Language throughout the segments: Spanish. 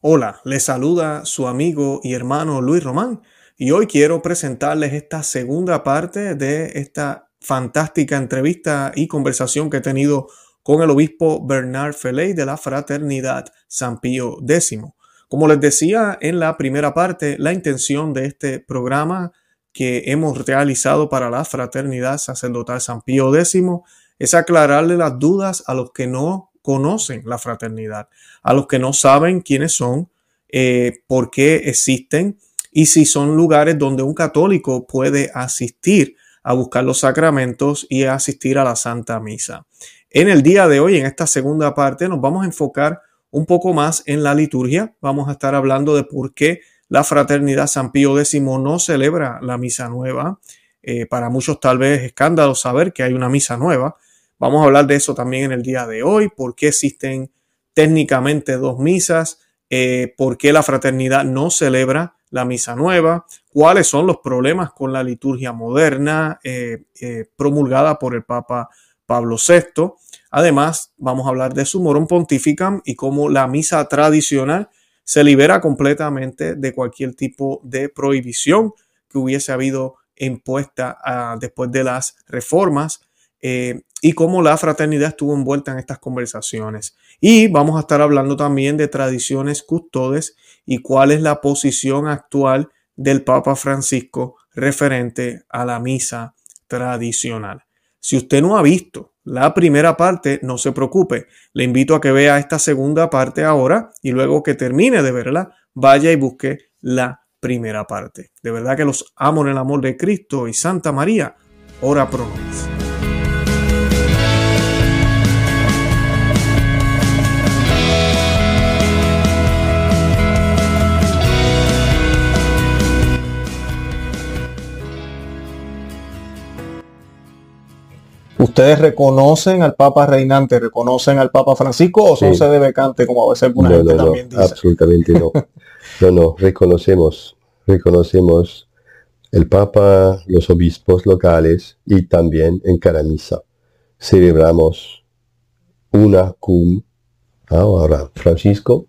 Hola, les saluda su amigo y hermano Luis Román y hoy quiero presentarles esta segunda parte de esta fantástica entrevista y conversación que he tenido con el obispo Bernard Feley de la Fraternidad San Pío X. Como les decía en la primera parte, la intención de este programa que hemos realizado para la Fraternidad Sacerdotal San Pío X es aclararle las dudas a los que no conocen la fraternidad, a los que no saben quiénes son, eh, por qué existen y si son lugares donde un católico puede asistir a buscar los sacramentos y a asistir a la Santa Misa. En el día de hoy, en esta segunda parte, nos vamos a enfocar un poco más en la liturgia. Vamos a estar hablando de por qué la Fraternidad San Pío X no celebra la misa nueva. Eh, para muchos tal vez escándalo saber que hay una misa nueva, Vamos a hablar de eso también en el día de hoy, por qué existen técnicamente dos misas, eh, por qué la fraternidad no celebra la misa nueva, cuáles son los problemas con la liturgia moderna eh, eh, promulgada por el Papa Pablo VI. Además, vamos a hablar de su morum pontificam y cómo la misa tradicional se libera completamente de cualquier tipo de prohibición que hubiese habido impuesta ah, después de las reformas y cómo la fraternidad estuvo envuelta en estas conversaciones. Y vamos a estar hablando también de tradiciones custodes y cuál es la posición actual del Papa Francisco referente a la misa tradicional. Si usted no ha visto la primera parte, no se preocupe. Le invito a que vea esta segunda parte ahora y luego que termine de verla, vaya y busque la primera parte. De verdad que los amo en el amor de Cristo y Santa María, ora pro ¿Ustedes reconocen al Papa reinante, reconocen al Papa Francisco o son sede becante, como a veces alguna gente también dice? Absolutamente no. No, no, reconocemos, reconocemos el Papa, los obispos locales y también en cada misa. Celebramos una cum, ahora Francisco,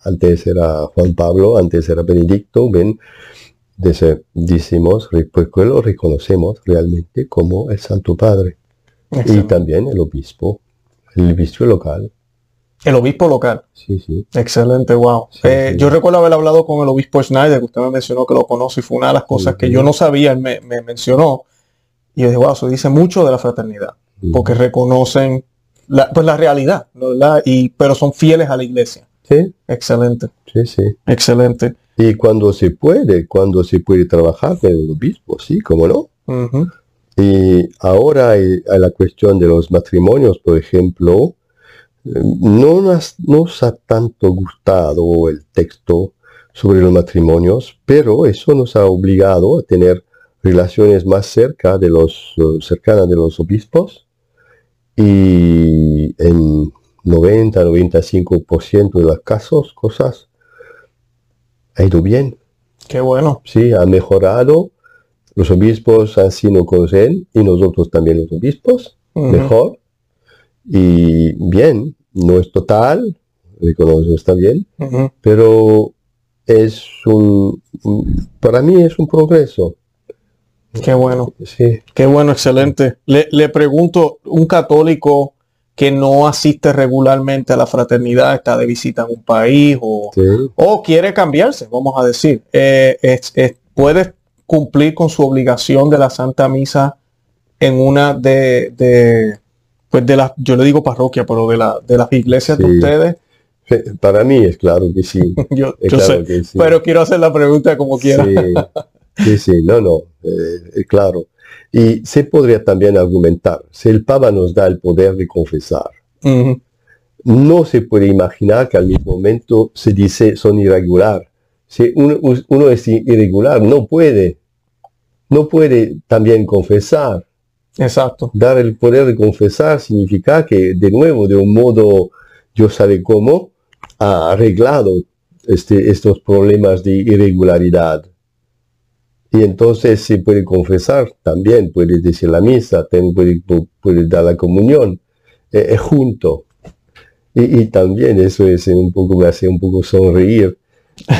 antes era Juan Pablo, antes era Benedicto, ven, decimos, pues lo reconocemos realmente como el Santo Padre. Y también el obispo, el obispo local. El obispo local. Sí, sí. Excelente, wow. Eh, yo recuerdo haber hablado con el obispo Schneider, que usted me mencionó que lo conoce y fue una de las cosas que yo no sabía, él me, mencionó. Y yo dije, wow, eso dice mucho de la fraternidad, porque reconocen la, pues la realidad, ¿verdad? Y, pero son fieles a la iglesia. Sí. Excelente. Sí, sí. Excelente. Y cuando se puede, cuando se puede trabajar con el obispo, sí, cómo no. Y ahora a la cuestión de los matrimonios, por ejemplo, no nos, ha tanto gustado el texto sobre los matrimonios, pero eso nos ha obligado a tener relaciones más cerca de los, cercanas de los obispos y en 90-95% de los casos, cosas ha ido bien. Qué bueno. Sí, ha mejorado los obispos así no conocen y nosotros también los obispos, mejor. Y bien, no es total, reconozco está bien, pero es un, para mí es un progreso. Qué bueno. Sí. Qué bueno, excelente. Le, pregunto, un católico que no asiste regularmente a la fraternidad, está de visita en un país o, o quiere cambiarse, vamos a decir, eh, es, puede cumplir con su obligación de la Santa Misa en una de, de pues de las, yo le digo parroquia, pero de, la, de las iglesias de ustedes. Para mí es claro que sí. yo, sé, pero quiero hacer la pregunta como quiera. Sí, sí, no, no, eh, claro. Y se podría también argumentar, si el Papa nos da el poder de confesar, no se puede imaginar que al mismo momento se dice son irregular. Si uno, es irregular, no puede, no puede también confesar. Exacto. Dar el poder de confesar significa que, de nuevo, de un modo, yo sabe cómo, ha arreglado este, estos problemas de irregularidad. Y entonces se puede confesar también, puede decir la misa, puede, puede dar la comunión, es eh, junto. Y, también eso es un poco, me hace un poco sonreír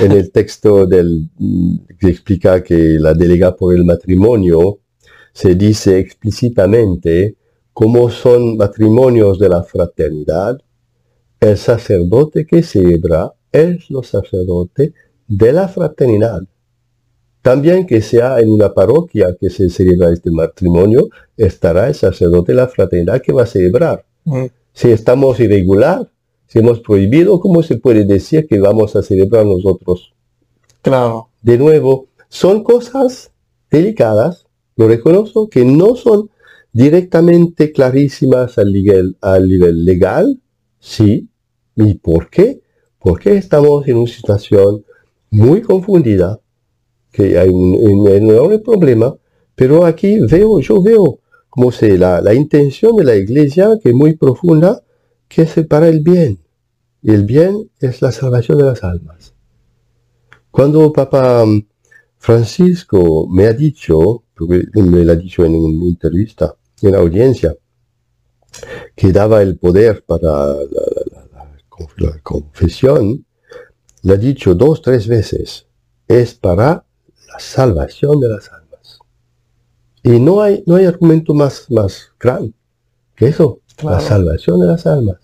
en el texto del, que explica que la delega por el matrimonio se dice explícitamente cómo son matrimonios de la fraternidad. El sacerdote que celebra es lo sacerdote de la fraternidad. También que sea en una parroquia que se celebra este matrimonio, estará el sacerdote de la fraternidad que va a celebrar. Mm. Si estamos irregular, si hemos prohibido, ¿cómo se puede decir que vamos a celebrar nosotros? Claro. De nuevo, son cosas delicadas, lo reconozco, que no son directamente clarísimas al nivel, al nivel legal, sí. ¿Y por qué? Porque estamos en una situación muy confundida, que hay un, enorme problema, pero aquí veo, yo veo como se la, la intención de la iglesia, que es muy profunda, que es para el bien. Y el bien es la salvación de las almas. Cuando Papa Francisco me ha dicho, me lo ha dicho en una entrevista, en la audiencia, que daba el poder para la, confesión, le ha dicho dos, tres veces, es para la salvación de las almas. Y no hay, no hay argumento más, más grande que eso, la salvación de las almas.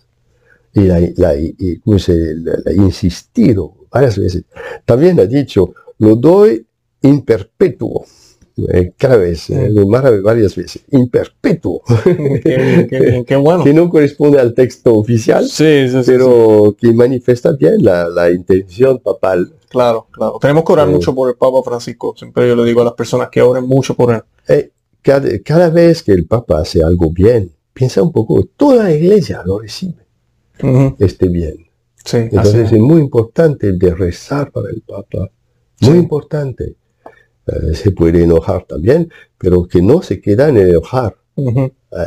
Y la, ha insistido varias veces. También ha dicho, lo doy in perpetuo. Eh, cada vez, eh, varias veces, in perpetuo. Qué, bueno. que no corresponde al texto oficial, sí, pero que manifiesta bien la, intención papal. Claro, claro. Tenemos que orar eh, mucho por el Papa Francisco. Siempre yo le digo a las personas que oren mucho por él. cada, cada, vez que el Papa hace algo bien, piensa un poco, toda la iglesia lo recibe esté bien. Entonces es muy importante de rezar para el Papa. Muy importante. Eh, se puede enojar también, pero que no se queda en enojar.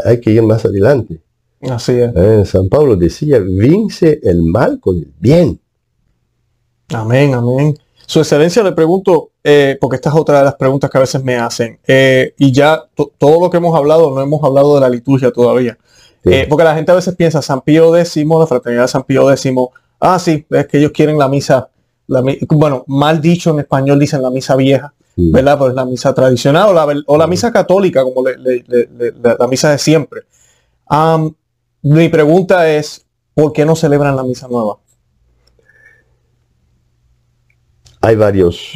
Hay que ir más adelante. Así es. Eh, San Pablo decía, vince el mal con el bien. Amén, amén. Su excelencia le pregunto, eh, porque esta es otra de las preguntas que a veces me hacen, y ya todo lo que hemos hablado, no hemos hablado de la liturgia todavía. Eh, porque la gente a veces piensa, San Pío X, la fraternidad de San Pío X, ah, sí, es que ellos quieren la misa, bueno, mal dicho en español dicen la misa vieja, ¿verdad? Pues la misa tradicional o la, misa católica, como la misa de siempre. mi pregunta es, ¿por qué no celebran la misa nueva? Hay varios,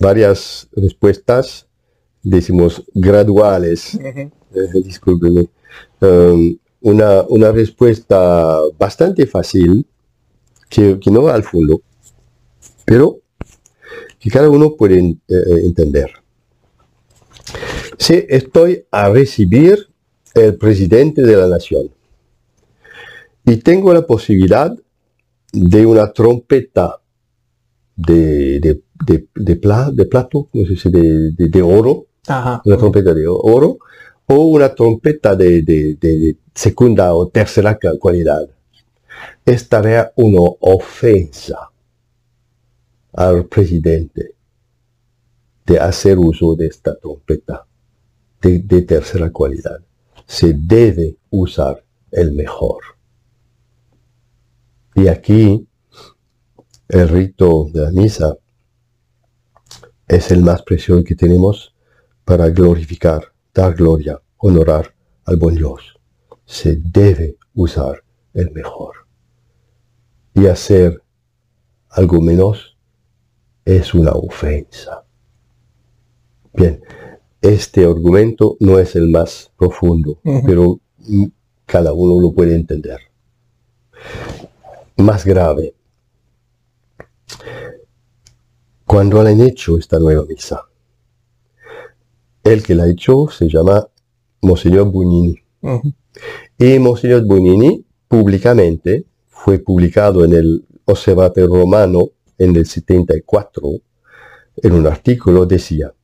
varias respuestas, decimos, graduales. Eh, discúlpeme. Um, una, una, respuesta bastante fácil, que, no va al fondo, pero que cada uno puede eh, eh, entender. Si estoy a recibir el presidente de la nación y tengo la posibilidad de una trompeta de, de, de, de, plato, no sé si de, oro, una trompeta de oro, o una trompeta de, segunda o tercera cualidad. Estaría una ofensa al presidente de hacer uso de esta trompeta de, de tercera cualidad. Se debe usar el mejor. Y aquí el rito de la misa es el más precioso que tenemos para glorificar dar gloria, honorar al buen Dios. Se debe usar el mejor. Y hacer algo menos es una ofensa. Bien, este argumento no es el más profundo, pero cada uno lo puede entender. Más grave, cuando han hecho esta nueva misa, el que la ha hecho se llama Monseñor Bunini. Y Monseñor Bunini públicamente fue publicado en el Observatorio Romano en el 74, en un artículo decía,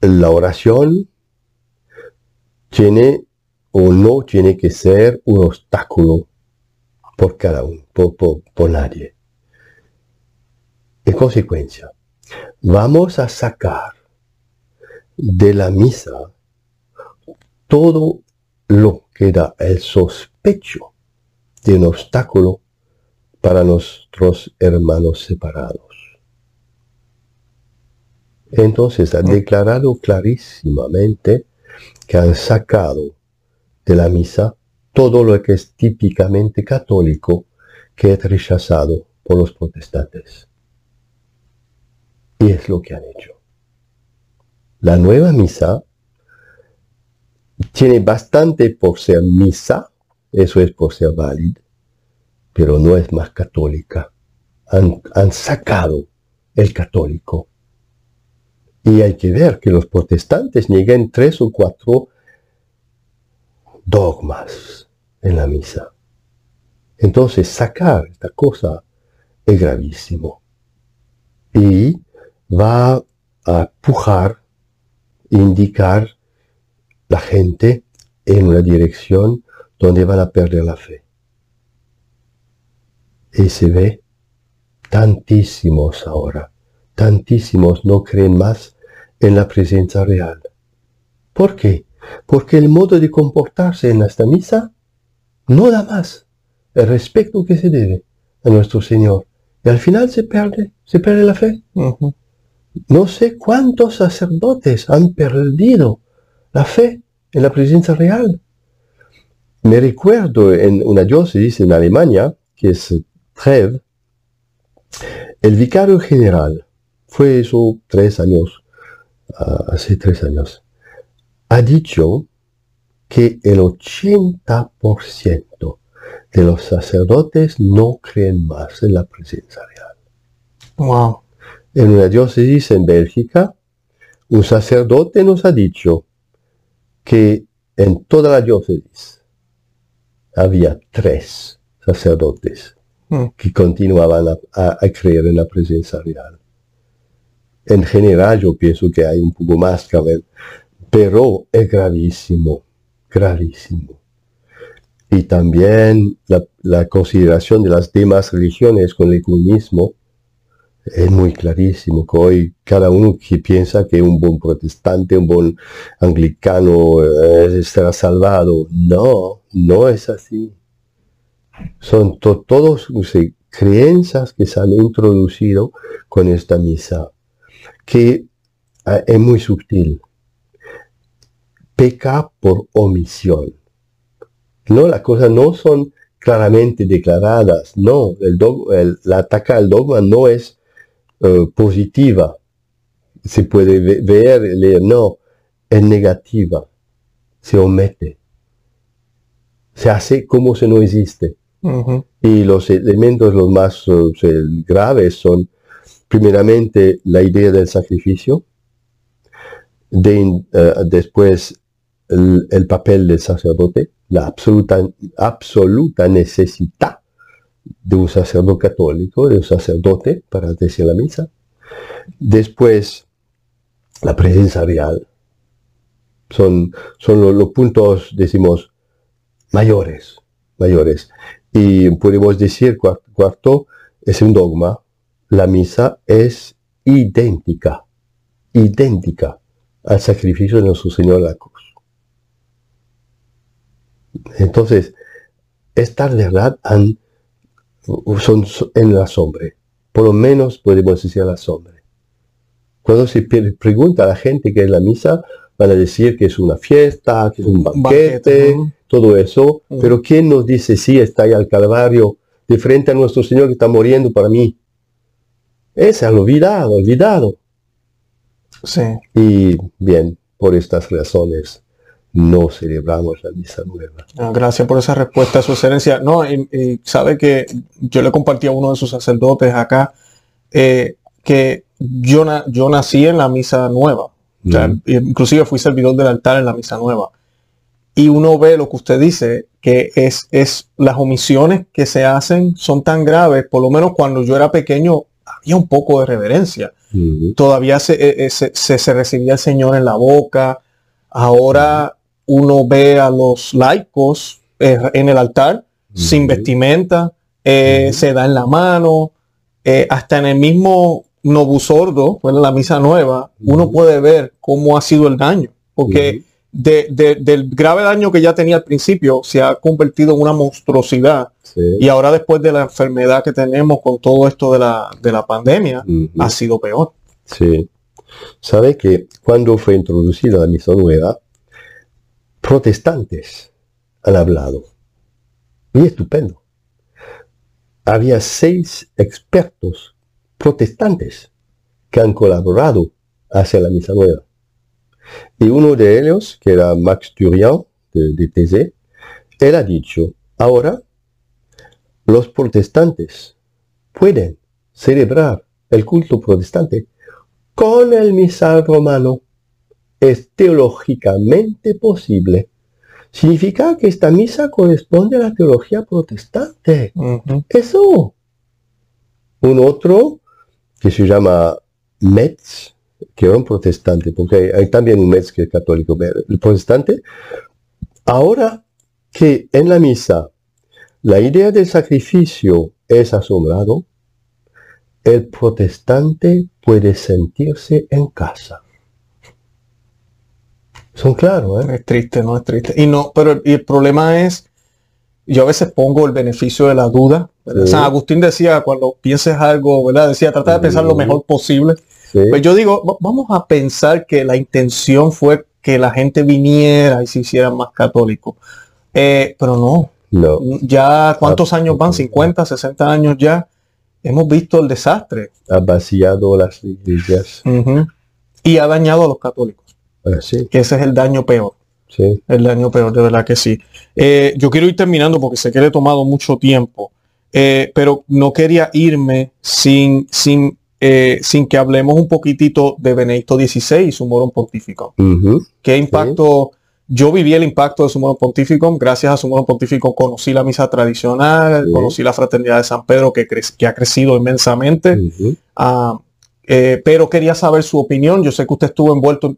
la oración tiene o no tiene que ser un obstáculo por cada uno, por, por nadie. En consecuencia, vamos a sacar de la misa todo lo que da el sospecho de un obstáculo para nuestros hermanos separados. Entonces ha declarado clarísimamente que han sacado de la misa todo lo que es típicamente católico que es rechazado por los protestantes. Y es lo que han hecho. La nueva misa tiene bastante por ser misa, eso es por ser válida, pero no es más católica. Han, han sacado el católico y hay que ver que los protestantes niegan tres o cuatro dogmas en la misa. Entonces sacar esta cosa es gravísimo. Y va a pujar, indicar la gente en una dirección donde van a perder la fe. Y se ve tantísimos ahora, tantísimos no creen más en la presencia real. ¿Por qué? Porque el modo de comportarse en esta misa no da más el respeto que se debe a nuestro Señor. Y al final se pierde, se pierde la fe. No sé cuántos sacerdotes han perdido la fe en la presencia real. Me recuerdo en una diócesis en Alemania, que es Trev, el vicario general, fue eso tres años hace tres años, ha dicho que el 80% de los sacerdotes no creen más en la presencia real. Wow. En una diócesis en Bélgica, un sacerdote nos ha dicho que en toda la diócesis había tres sacerdotes hmm. que continuaban a creer en la presencia real. En general yo pienso que hay un poco más que ver, pero es gravísimo, gravísimo. Y también la, consideración de las demás religiones con el comunismo es muy clarísimo que hoy cada uno que piensa que un buen protestante, un buen anglicano eh, estará salvado. No, no es así. Son todos creencias que se han introducido con esta misa que ah, es muy sutil. Peca por omisión. No, las cosas no son claramente declaradas. No, el, la ataca al dogma no es eh, positiva. Se puede ver, leer. No, es negativa. Se omete. Se hace como si no existe. Y los elementos los más eh, graves son primeramente la idea del sacrificio, de, eh, después el, papel del sacerdote, la absoluta, absoluta necesidad de un sacerdote católico, de un sacerdote para decir la misa, después la presencia real. Son, son los, puntos, decimos, mayores, mayores. Y podemos decir, cuarto, es un dogma, la misa es idéntica, idéntica al sacrificio de nuestro Señor la cruz. Entonces, estas verdad han, son en la sombra. Por lo menos podemos decir la sombra. Cuando se pregunta a la gente qué es la misa, van a decir que es una fiesta, que es un banquete, todo eso. Mm. Pero ¿quién nos dice si está ahí al Calvario de frente a nuestro Señor que está muriendo para mí? Ese han olvidado, olvidado. Sí. Y bien, por estas razones no celebramos la misa nueva. Ah, gracias por esa respuesta, su excelencia. No, y, sabe que yo le compartí a uno de sus sacerdotes acá eh, que yo, yo nací en la misa nueva. inclusive fui servidor del altar en la misa nueva. Y uno ve lo que usted dice, que es, es las omisiones que se hacen son tan graves, por lo menos cuando yo era pequeño, había un poco de reverencia. Todavía eh, eh, se, se, recibía el Señor en la boca. Ahora uno ve a los laicos eh, en el altar sin vestimenta, se da en la mano, hasta en el mismo Nobu Sordo, en la misa nueva, uno puede ver cómo ha sido el daño, porque del grave daño que ya tenía al principio, se ha convertido en una monstruosidad. Y ahora después de la enfermedad que tenemos con todo esto de la, de la pandemia, ha sido peor. Sí. Sabe que cuando fue introducida la misa nueva, protestantes han hablado. Y estupendo. Había seis expertos protestantes que han colaborado hacia la misa nueva. Y uno de ellos, que era Max Turian, de, de él ha dicho, ahora los protestantes pueden celebrar el culto protestante con el misal romano. Es teológicamente posible. Significa que esta misa corresponde a la teología protestante. Eso. Un otro que se llama Metz, que era un protestante, porque hay, también un Metz que es católico, el protestante, ahora que en la misa la idea del sacrificio es asombrado, el protestante puede sentirse en casa. Son claros, ¿eh? Es triste, no es triste. Y no, pero el problema es, yo a veces pongo el beneficio de la duda. San Agustín decía, cuando pienses algo, ¿verdad? Decía, trata de pensar lo mejor posible. Pues yo digo, vamos a pensar que la intención fue que la gente viniera y se hiciera más católico. Eh, pero no. No. Ya, ¿cuántos años van? ¿50, 60 años ya? Hemos visto el desastre. Ha vaciado las iglesias. Y ha dañado a los católicos. Ah, sí. Que ese es el daño peor. Sí. El daño peor, de verdad que sí. Eh, yo quiero ir terminando porque sé que le he tomado mucho tiempo. Eh, pero no quería irme sin, sin eh, sin que hablemos un poquitito de Benedicto XVI y su morón pontífico. ¿Qué impacto? Yo viví el impacto de su morón pontífico. Gracias a su morón pontífico conocí la misa tradicional, conocí la fraternidad de San Pedro que, que ha crecido inmensamente. Ah, pero quería saber su opinión. Yo sé que usted estuvo envuelto.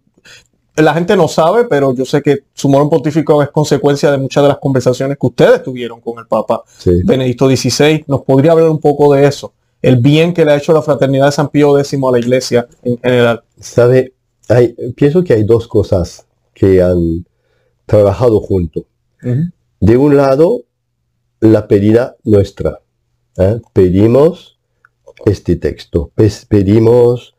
La gente no sabe, pero yo sé que su morón pontífico es consecuencia de muchas de las conversaciones que ustedes tuvieron con el Papa Benedicto XVI. ¿Nos podría hablar un poco de eso? el bien que le ha hecho la fraternidad de San Pío X a la iglesia en general. Sabe, hay, pienso que hay dos cosas que han trabajado junto. De un lado, la pedida nuestra. ¿eh? Pedimos este texto, pedimos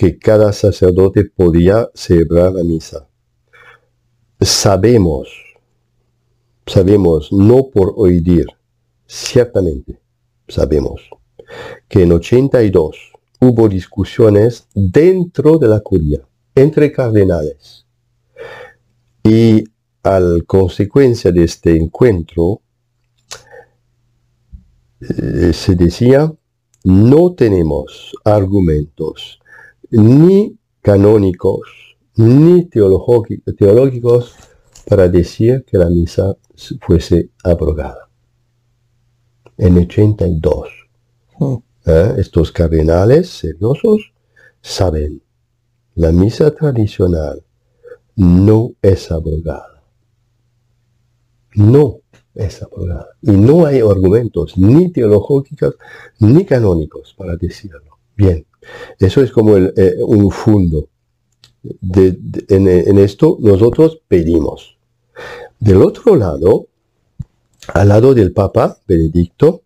que cada sacerdote podía celebrar la misa. Sabemos, sabemos, no por oír, ciertamente sabemos que en 82 hubo discusiones dentro de la curia, entre cardenales. Y al consecuencia de este encuentro, eh, se decía, no tenemos argumentos ni canónicos ni teológicos para decir que la misa fuese abrogada. En 82. ¿Eh? Estos cardenales seriosos saben, la misa tradicional no es abrogada. No es abrogada. Y no hay argumentos ni teológicos ni canónicos para decirlo. Bien, eso es como eh, un fondo. en, en esto nosotros pedimos. Del otro lado, al lado del Papa Benedicto,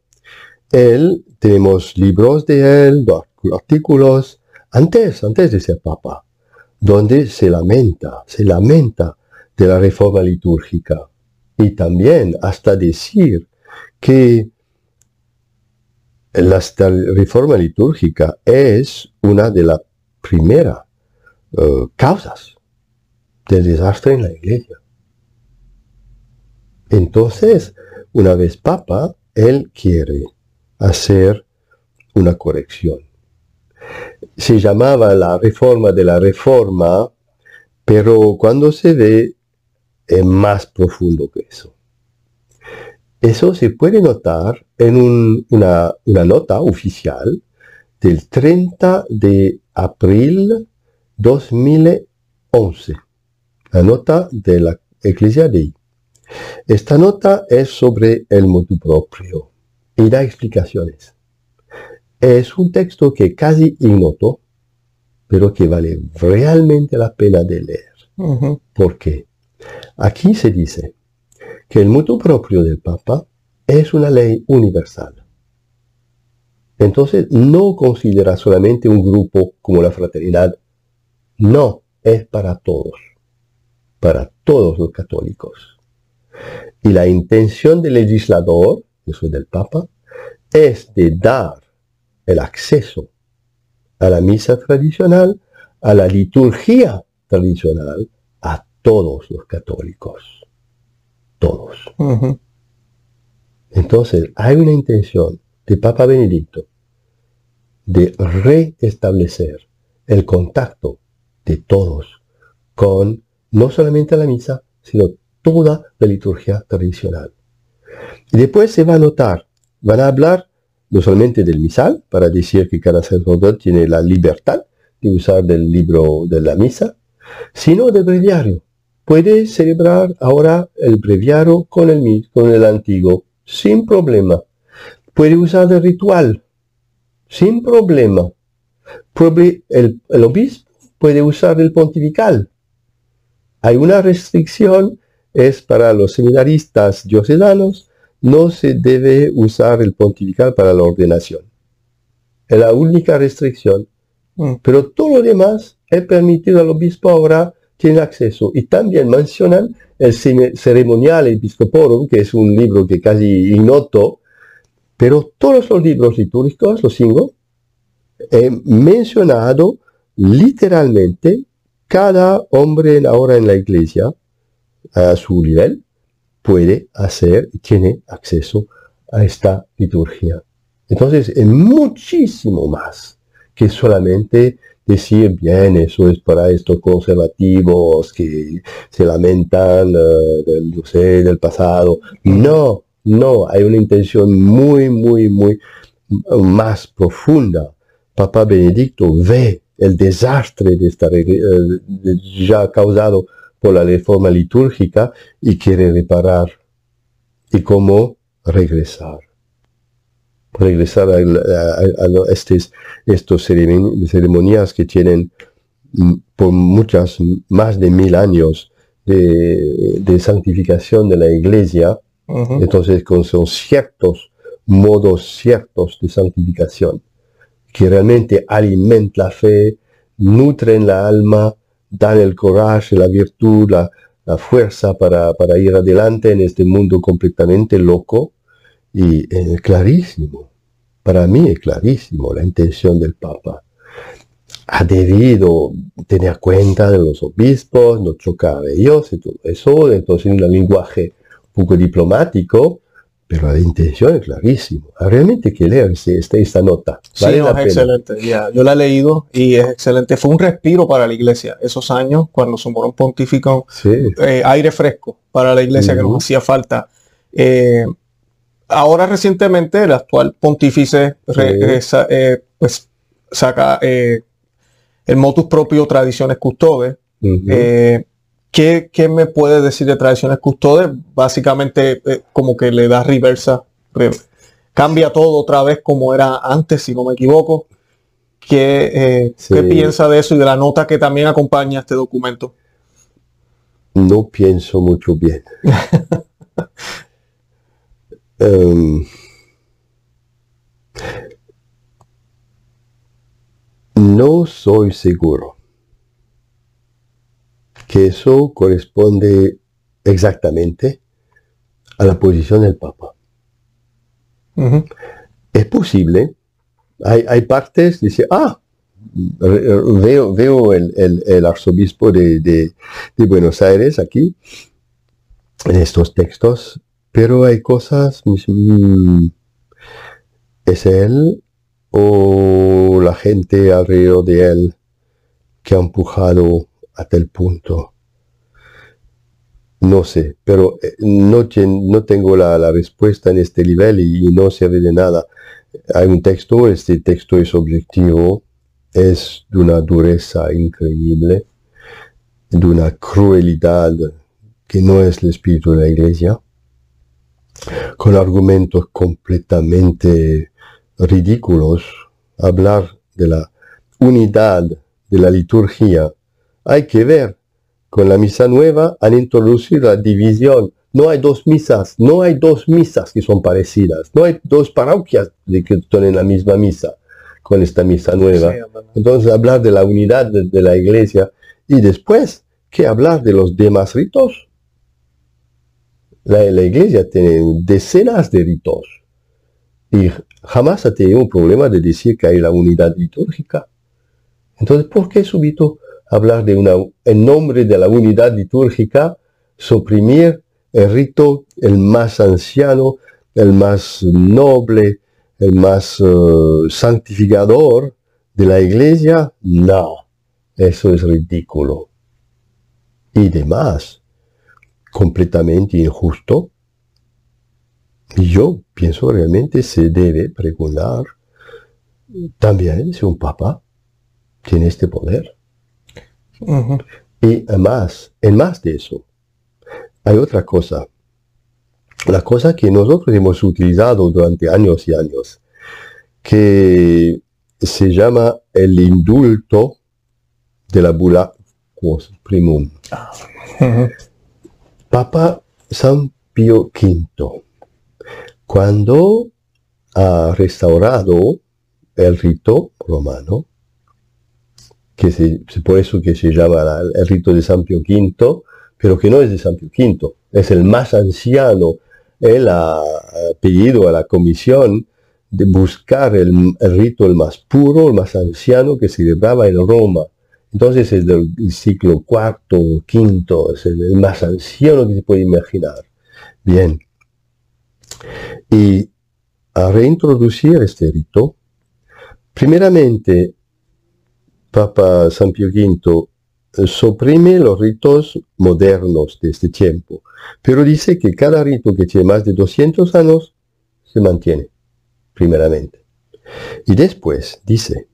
él, tenemos libros de él, artículos, antes, antes de ser papa, donde se lamenta, se lamenta de la reforma litúrgica. Y también hasta decir que la reforma litúrgica es una de las primeras eh, causas del desastre en la iglesia. Entonces, una vez papa, él quiere hacer una corrección. Se llamaba la reforma de la reforma, pero cuando se ve es más profundo que eso. Eso se puede notar en una, una, nota oficial del 30 de abril 2011, la nota de la Iglesia de Esta nota es sobre el motu propio y da explicaciones. Es un texto que casi ignoto, pero que vale realmente la pena de leer. ¿Por qué? Aquí se dice que el mutuo propio del Papa es una ley universal. Entonces no considera solamente un grupo como la fraternidad, no, es para todos, para todos los católicos. Y la intención del legislador, eso es del Papa, es de dar el acceso a la misa tradicional, a la liturgia tradicional, a todos los católicos. Todos. Entonces, hay una intención de Papa Benedicto de restablecer el contacto de todos con no solamente la misa, sino toda la liturgia tradicional. Y después se va a notar, van a hablar no solamente del misal, para decir que cada sacerdote tiene la libertad de usar del libro de la misa, sino del breviario. Puede celebrar ahora el breviario con el, con el antiguo, sin problema. Puede usar el ritual, sin problema. El, el obispo puede usar el pontifical. Hay una restricción, es para los seminaristas diocesanos, no se debe usar el pontifical para la ordenación. Es la única restricción. Mm. Pero todo lo demás es permitido al obispo ahora, tiene acceso. Y también mencionan el ceremonial episcoporum, que es un libro que casi ignoto, pero todos los libros litúrgicos, los cinco, he mencionado literalmente cada hombre ahora en la iglesia, a su nivel, puede hacer, tiene acceso a esta liturgia. Entonces, es muchísimo más que solamente decir, bien, eso es para estos conservativos que se lamentan uh, del, del pasado. No, no, hay una intención muy, muy, muy más profunda. Papa Benedicto ve el desastre de esta, eh, ya causado por la reforma litúrgica y quiere reparar. ¿Y cómo regresar? Regresar a, estos, estos ceremonias que tienen mm, por muchas, más de mil años de santificación de la iglesia, entonces, con son ciertos modos ciertos de santificación que realmente alimentan la fe, nutren la alma, dan el coraje, la virtud, la, fuerza para, ir adelante en este mundo completamente loco. Y es clarísimo, para mí es clarísimo la intención del Papa. Ha debido tener cuenta de los obispos, no chocar ellos y todo eso, entonces en un lenguaje poco diplomático, pero la intención es clarísima. Realmente hay que leer esta, esta nota. sí, es excelente. yo la he leído y es excelente. Fue un respiro para la iglesia esos años cuando su morón pontificó eh, aire fresco para la iglesia que nos hacía falta. Eh, ahora recientemente el actual pontífice eh, pues, saca el motus propio Tradiciones Custodes. ¿Qué, me puede decir de tradiciones custodes? Básicamente eh, como que le da reversa, cambia todo otra vez como era antes, si no me equivoco. ¿Qué, eh, ¿Qué, piensa de eso y de la nota que también acompaña este documento? No pienso mucho bien. Em, no soy seguro que eso corresponde exactamente a la posición del Papa. Es posible, hay, partes, dice, ah, veo, veo el, arzobispo de, Buenos Aires aquí, en estos textos, pero hay cosas, mm, es él o la gente alrededor de él que ha empujado a tal punto. No sé, pero eh, no, no tengo la, respuesta en este nivel y, no se ve de nada. Hay un texto, este texto es objetivo, es de una dureza increíble, de una crueldad que no es el espíritu de la iglesia, con argumentos completamente ridículos. Hablar de la unidad de la liturgia hay que ver con la misa nueva han introducido la división. No hay dos misas, no hay dos misas que son parecidas, no hay dos parroquias de que están en la misma misa con esta misa nueva. Entonces hablar de la unidad de, la iglesia y después, ¿qué hablar de los demás ritos? La, la iglesia tiene decenas de ritos y jamás ha tenido un problema de decir que hay la unidad litúrgica. Entonces, ¿por qué súbito hablar de una, en nombre de la unidad litúrgica, suprimir el rito, el más anciano, el más noble, el más eh, santificador de la iglesia? No, eso es ridículo. Y demás, completamente injusto. Y yo pienso realmente se debe preguntar también si un papa tiene este poder. Y además, en más de eso, hay otra cosa. La cosa que nosotros hemos utilizado durante años y años, que se llama el indulto de la bula quos primum. Papa San Pío V, cuando ha restaurado el rito romano, que se, por eso que se llama el rito de San Pío V, pero que no es de San Pío V, es el más anciano. Él ha pedido a la comisión de buscar el, rito el más puro, el más anciano que se celebraba en Roma. Entonces es del siglo IV o V, es el, más anciano que se puede imaginar. Bien. Y a reintroducir este rito, primeramente Papa San Pío V suprime los ritos modernos de este tiempo, pero dice que cada rito que tiene más de 200 años se mantiene, primeramente. Y después dice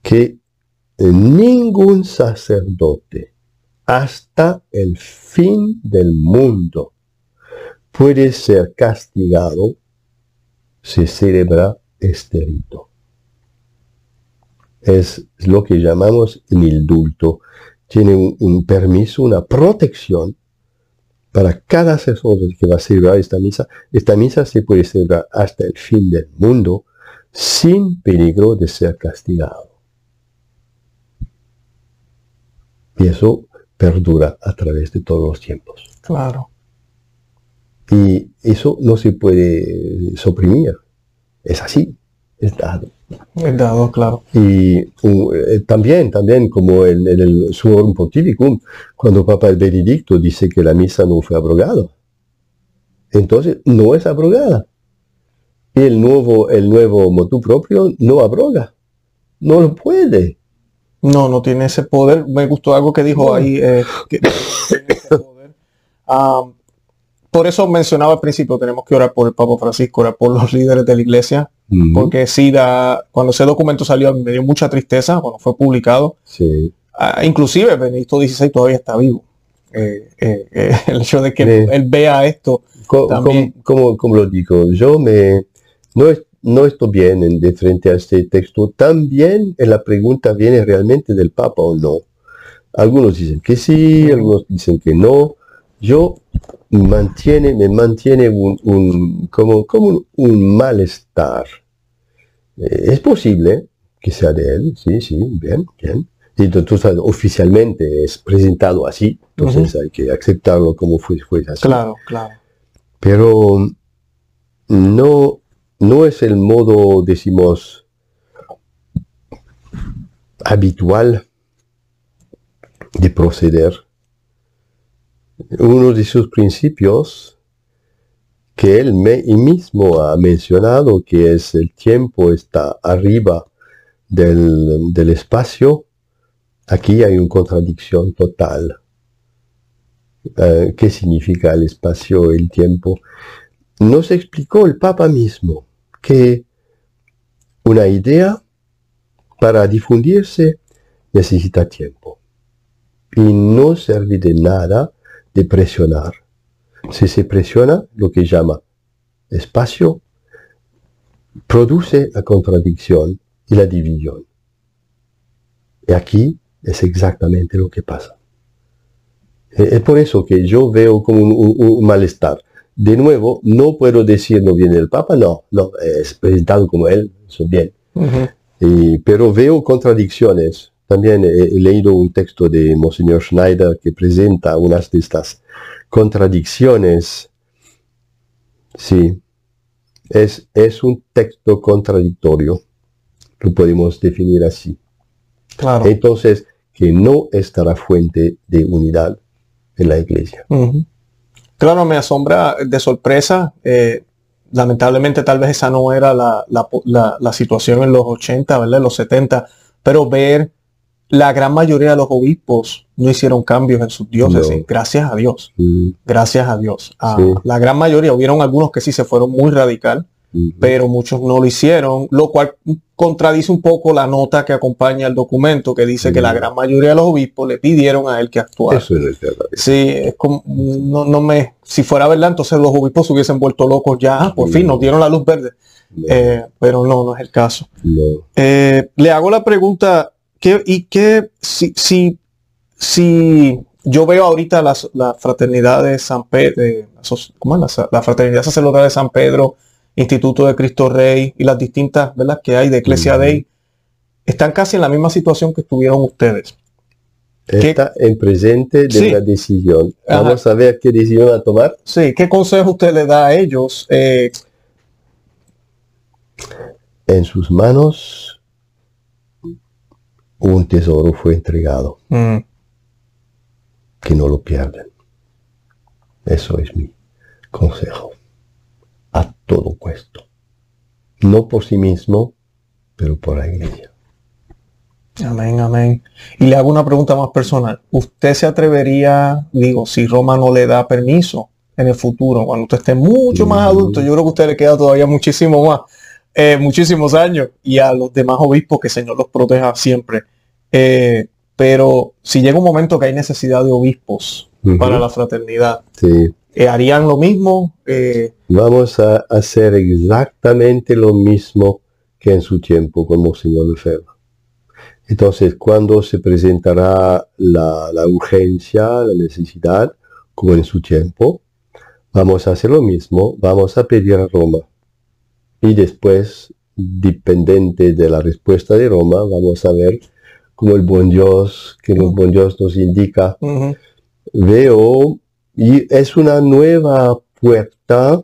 que ningún sacerdote hasta el fin del mundo puede ser castigado si celebra este rito es lo que llamamos el indulto. Tiene un, permiso, una protección para cada sacerdote que va a celebrar esta misa. Esta misa se puede celebrar hasta el fin del mundo sin peligro de ser castigado. Y eso perdura a través de todos los tiempos. Claro. Y eso no se puede suprimir. Es así, es dado. El dado, claro. Y uh, eh, también, también como en, el Suorum Pontificum, cuando Papa el Benedicto dice que la misa no fue abrogada. Entonces, no es abrogada. Y el nuevo, el nuevo motu propio no abroga. No lo puede. No, no tiene ese poder. Me gustó algo que dijo ahí. Eh, ah, por eso mencionaba al principio, tenemos que orar por el Papa Francisco, orar por los líderes de la iglesia, porque sí, da, cuando ese documento salió me dio mucha tristeza cuando fue publicado. Sí. Ah, inclusive Benedicto XVI todavía está vivo. Eh, eh, eh, el hecho de que él vea esto. Como, como, lo digo, yo me no, no estoy bien en, de frente a este texto. También en la pregunta viene realmente del Papa o no. Algunos dicen que sí, algunos dicen que no. Yo mantiene, me mantiene un, como, como un, malestar. Eh, es posible que sea de él, sí, sí, bien, bien. Y entonces oficialmente es presentado así, entonces hay que aceptarlo como fue, fue así. Claro, claro. Pero no, no es el modo, decimos, habitual de proceder uno de sus principios que él mismo ha mencionado, que es el tiempo está arriba del, espacio, aquí hay una contradicción total. Eh, ¿Qué significa el espacio, el tiempo? Nos explicó el Papa mismo que una idea para difundirse necesita tiempo y no sirve de nada de presionar. Si se presiona, lo que llama espacio, produce la contradicción y la división. Y aquí es exactamente lo que pasa. Es por eso que yo veo como un, malestar. De nuevo, no puedo decir no viene el Papa, no, no, es presentado como él, eso bien. pero veo contradicciones. También he, leído un texto de Monseñor Schneider que presenta unas de estas contradicciones. Sí, es, es un texto contradictorio, lo podemos definir así. Claro. Entonces, que no está la fuente de unidad en la iglesia. Claro, me asombra de sorpresa. Eh, lamentablemente tal vez esa no era la, la, situación en los 80, ¿verdad? En los 70, pero ver la gran mayoría de los obispos no hicieron cambios en sus diócesis, gracias a Dios. Gracias a Dios. Ah, la gran mayoría, hubieron algunos que sí se fueron muy radical, pero muchos no lo hicieron, lo cual contradice un poco la nota que acompaña el documento que dice que la gran mayoría de los obispos le pidieron a él que actuara. Eso es. Sí, es como, no, me, si fuera verdad, entonces los obispos se hubiesen vuelto locos ya, ah, por fin nos dieron la luz verde. Eh, pero no, no es el caso. Eh, le hago la pregunta, ¿qué, ¿y qué si, si, si yo veo ahorita la, fraternidad de San Pedro, ¿cómo es? La, la fraternidad sacerdotal de San Pedro, Instituto de Cristo Rey y las distintas ¿verdad? que hay de Iglesia Dei, están casi en la misma situación que estuvieron ustedes. Está en presente de la decisión. Vamos a ver qué decisión a tomar. Sí, ¿qué consejo usted le da a ellos? Eh, en sus manos un tesoro fue entregado. Mm. Que no lo pierden. Eso es mi consejo todo puesto. No por sí mismo, pero por la iglesia. Amén, amén. Y le hago una pregunta más personal. ¿Usted se atrevería, digo, si Roma no le da permiso en el futuro, cuando usted esté mucho más mm. adulto, yo creo que a usted le queda todavía muchísimo más, eh, muchísimos años, y a los demás obispos que el Señor los proteja siempre. Eh, pero si llega un momento que hay necesidad de obispos para la fraternidad, sí. Eh, harían lo mismo. Eh, Vamos a hacer exactamente lo mismo que en su tiempo con Monseñor Lefebvre. Entonces, cuando se presentará la, la, urgencia, la necesidad, como en su tiempo, vamos a hacer lo mismo, vamos a pedir a Roma. Y después, dependiente de la respuesta de Roma, vamos a ver como el buen Dios, que el buen Dios nos indica. Veo y es una nueva puerta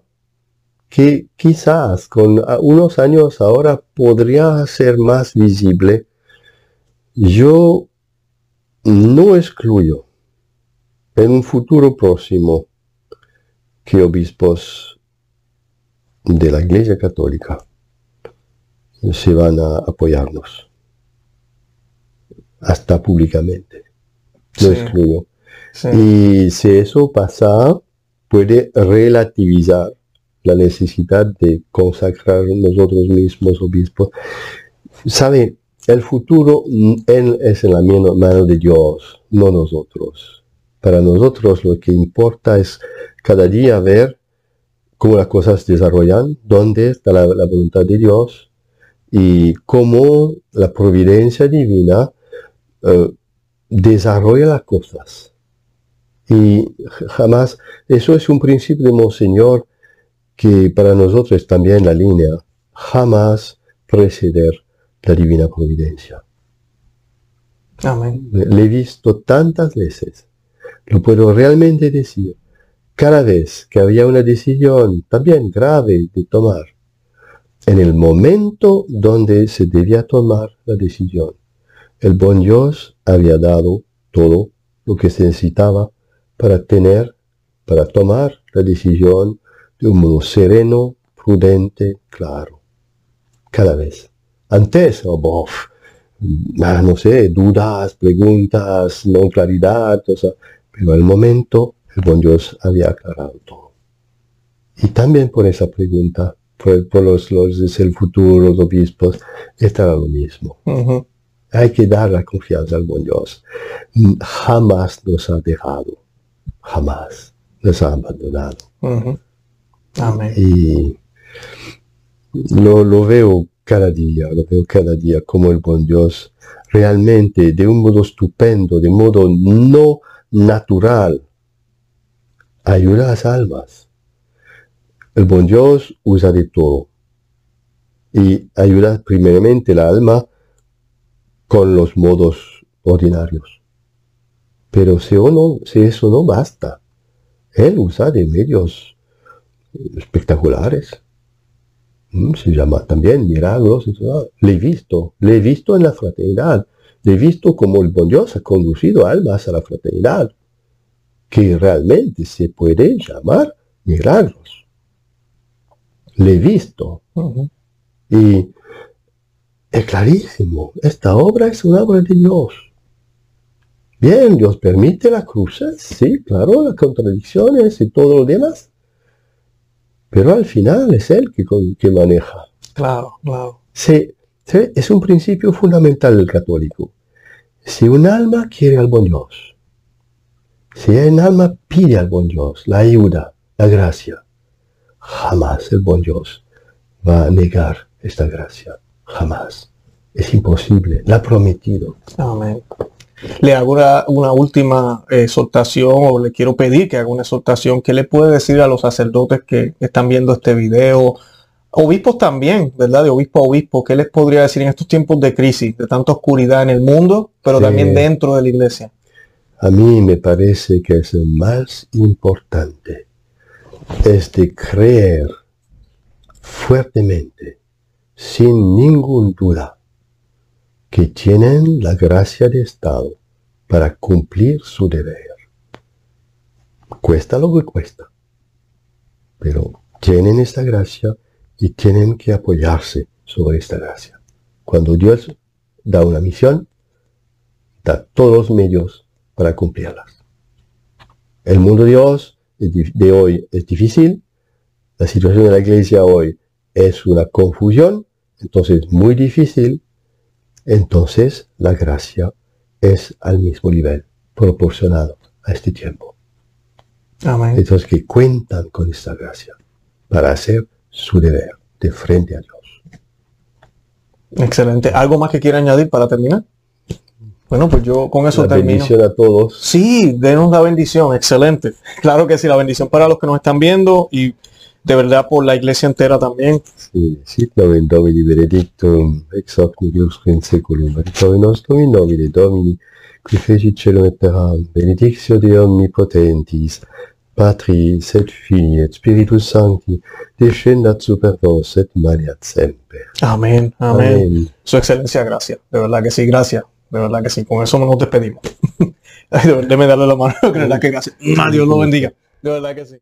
que quizás con unos años ahora podría ser más visible. Yo no excluyo en un futuro próximo que obispos de la Iglesia Católica se van a apoyarnos, hasta públicamente. No excluyo. Y si eso pasa, puede relativizar la necesidad de consagrar nosotros mismos obispos. Sabe, el futuro él es en la mano de Dios, no nosotros. Para nosotros lo que importa es cada día ver cómo las cosas se desarrollan, dónde está la, voluntad de Dios y cómo la providencia divina eh, desarrolla las cosas. Y jamás, eso es un principio de Monseñor que para nosotros también la línea, jamás preceder la divina providencia. Amén. Le he visto tantas veces, lo puedo realmente decir, cada vez que había una decisión también grave de tomar, en el momento donde se debía tomar la decisión, el buen Dios había dado todo lo que se necesitaba para tener, para tomar la decisión de un modo sereno, prudente, claro. Cada vez. Antes, oh, bof, ah, no sé, dudas, preguntas, no claridad, o sea, pero al momento el buen Dios había aclarado todo. Y también por esa pregunta, por, los, los el futuro, los obispos, estará lo mismo. Hay que dar la confianza al buen Dios. Jamás nos ha dejado jamás nos ha abandonado. Y lo, lo, veo cada día, lo veo cada día como el buen Dios realmente de un modo estupendo, de modo no natural. Ayuda a las almas. El buen Dios usa de todo. Y ayuda primeramente la alma con los modos ordinarios. Pero si, uno, si eso no basta, Él usa de medios espectaculares. Mm, se llama también milagros. Le he visto, le he visto en la fraternidad. Le he visto como el buen Dios ha conducido almas a la fraternidad, que realmente se puede llamar milagros. Le he visto. Y es clarísimo, esta obra es una obra de Dios. Bien, Dios permite la cruz, sí, claro, las contradicciones y todo lo demás. Pero al final es Él que, que maneja. Claro, claro. Sí, es un principio fundamental del católico. Si un alma quiere al buen Dios, si un alma pide al buen Dios la ayuda, la gracia, jamás el buen Dios va a negar esta gracia. Jamás. Es imposible. La ha prometido. Amén. Le hago una, última exhortación o le quiero pedir que haga una exhortación. ¿Qué le puede decir a los sacerdotes que están viendo este video? Obispos también, ¿verdad? De obispo a obispo. ¿Qué les podría decir en estos tiempos de crisis, de tanta oscuridad en el mundo, pero también dentro de la iglesia? A mí me parece que es el más importante. Es de creer fuertemente sin ninguna duda que tienen la gracia de Estado para cumplir su deber. Cuesta lo que cuesta, pero tienen esta gracia y tienen que apoyarse sobre esta gracia. Cuando Dios da una misión, da todos los medios para cumplirlas. El mundo de Dios de hoy es difícil, la situación de la iglesia hoy es una confusión, entonces muy difícil, entonces la gracia es al mismo nivel, proporcionado a este tiempo. Entonces que cuentan con esta gracia para hacer su deber de frente a Dios. Excelente. ¿Algo más que quiera añadir para terminar? Bueno, pues yo con eso la bendición a todos. Sí, denos la bendición. Excelente. Claro que sí, la bendición para los que nos están viendo y de verdad por la iglesia entera también. Sí, sit nomen Domini benedictum, ex hoc nihil in seculum, et nostrum in nomine Domini, qui fecit celum et terram, benedictio Dei omnipotentis, Patris et Filii et Spiritus Sancti, descendat super vos et maniat semper. Amén, amén, Su excelencia, gracias. De verdad que sí, gracias. De verdad que sí. Con eso nos despedimos. Déjeme darle la mano. De verdad que gracias. Dios lo bendiga. De verdad que sí.